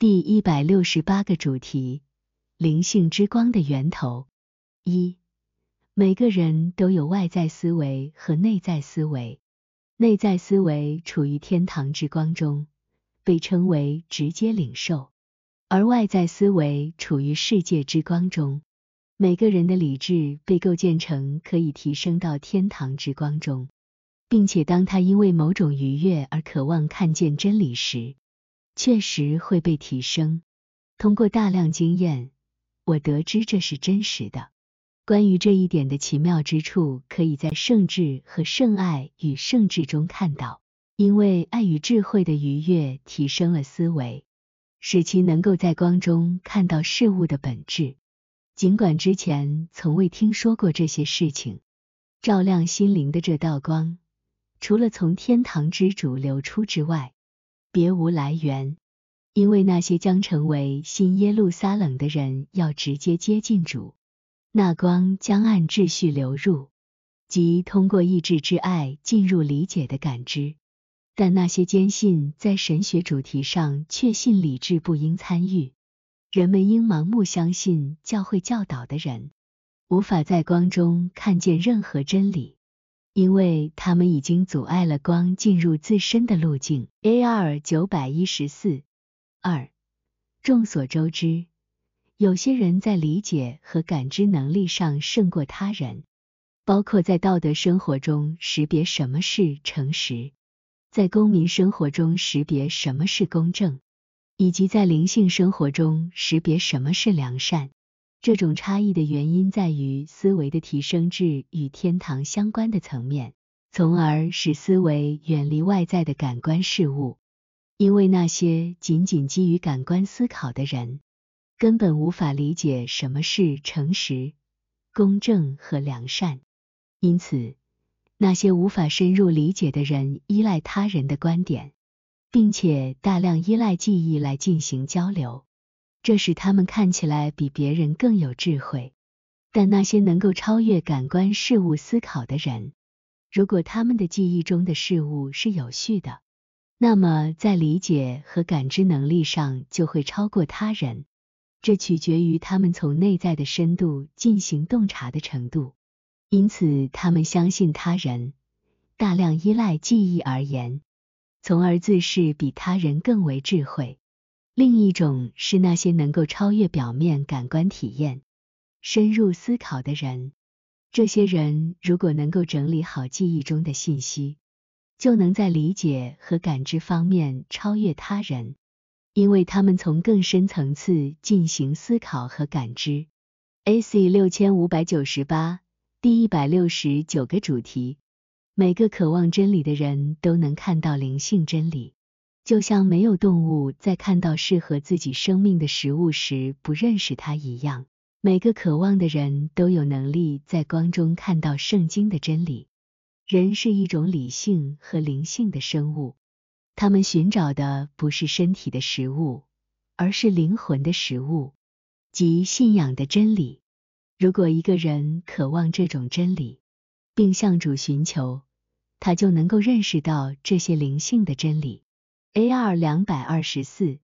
第一百六十八个主题：灵性之光的源头。一、每个人都有外在思维和内在思维。内在思维处于天堂之光中，被称为直接领受；而外在思维处于世界之光中。每个人的理智被构建成可以提升到天堂之光中，并且当他因为某种愉悦而渴望看见真理时，确实会被提升。通过大量经验，我得知这是真实的。关于这一点的奇妙之处，可以在圣智和圣爱与圣智中看到。因为爱与智慧的愉悦提升了思维，使其能够在光中看到事物的本质。尽管之前从未听说过这些事情，照亮心灵的这道光，除了从天堂之主流出之外。别无来源，因为那些将成为新耶路撒冷的人要直接接近主，那光将按秩序流入，即通过意志之爱进入理解的感知。但那些坚信在神学主题上确信理智不应参与，人们应盲目相信教会教导的人，无法在光中看见任何真理。因为他们已经阻碍了光进入自身的路径。A.R. 九百一十四二。众所周知，有些人在理解和感知能力上胜过他人，包括在道德生活中识别什么是诚实，在公民生活中识别什么是公正，以及在灵性生活中识别什么是良善。这种差异的原因在于思维的提升至与天堂相关的层面，从而使思维远离外在的感官事物。因为那些仅仅基于感官思考的人，根本无法理解什么是诚实、公正和良善。因此，那些无法深入理解的人依赖他人的观点，并且大量依赖记忆来进行交流。这使他们看起来比别人更有智慧，但那些能够超越感官事物思考的人，如果他们的记忆中的事物是有序的，那么在理解和感知能力上就会超过他人。这取决于他们从内在的深度进行洞察的程度。因此，他们相信他人，大量依赖记忆而言，从而自视比他人更为智慧。另一种是那些能够超越表面感官体验、深入思考的人。这些人如果能够整理好记忆中的信息，就能在理解和感知方面超越他人，因为他们从更深层次进行思考和感知。A.C. 六千五百九十八第一百六十九个主题：每个渴望真理的人都能看到灵性真理。就像没有动物在看到适合自己生命的食物时不认识它一样，每个渴望的人都有能力在光中看到圣经的真理。人是一种理性和灵性的生物，他们寻找的不是身体的食物，而是灵魂的食物，即信仰的真理。如果一个人渴望这种真理，并向主寻求，他就能够认识到这些灵性的真理。A.R. 两百二十四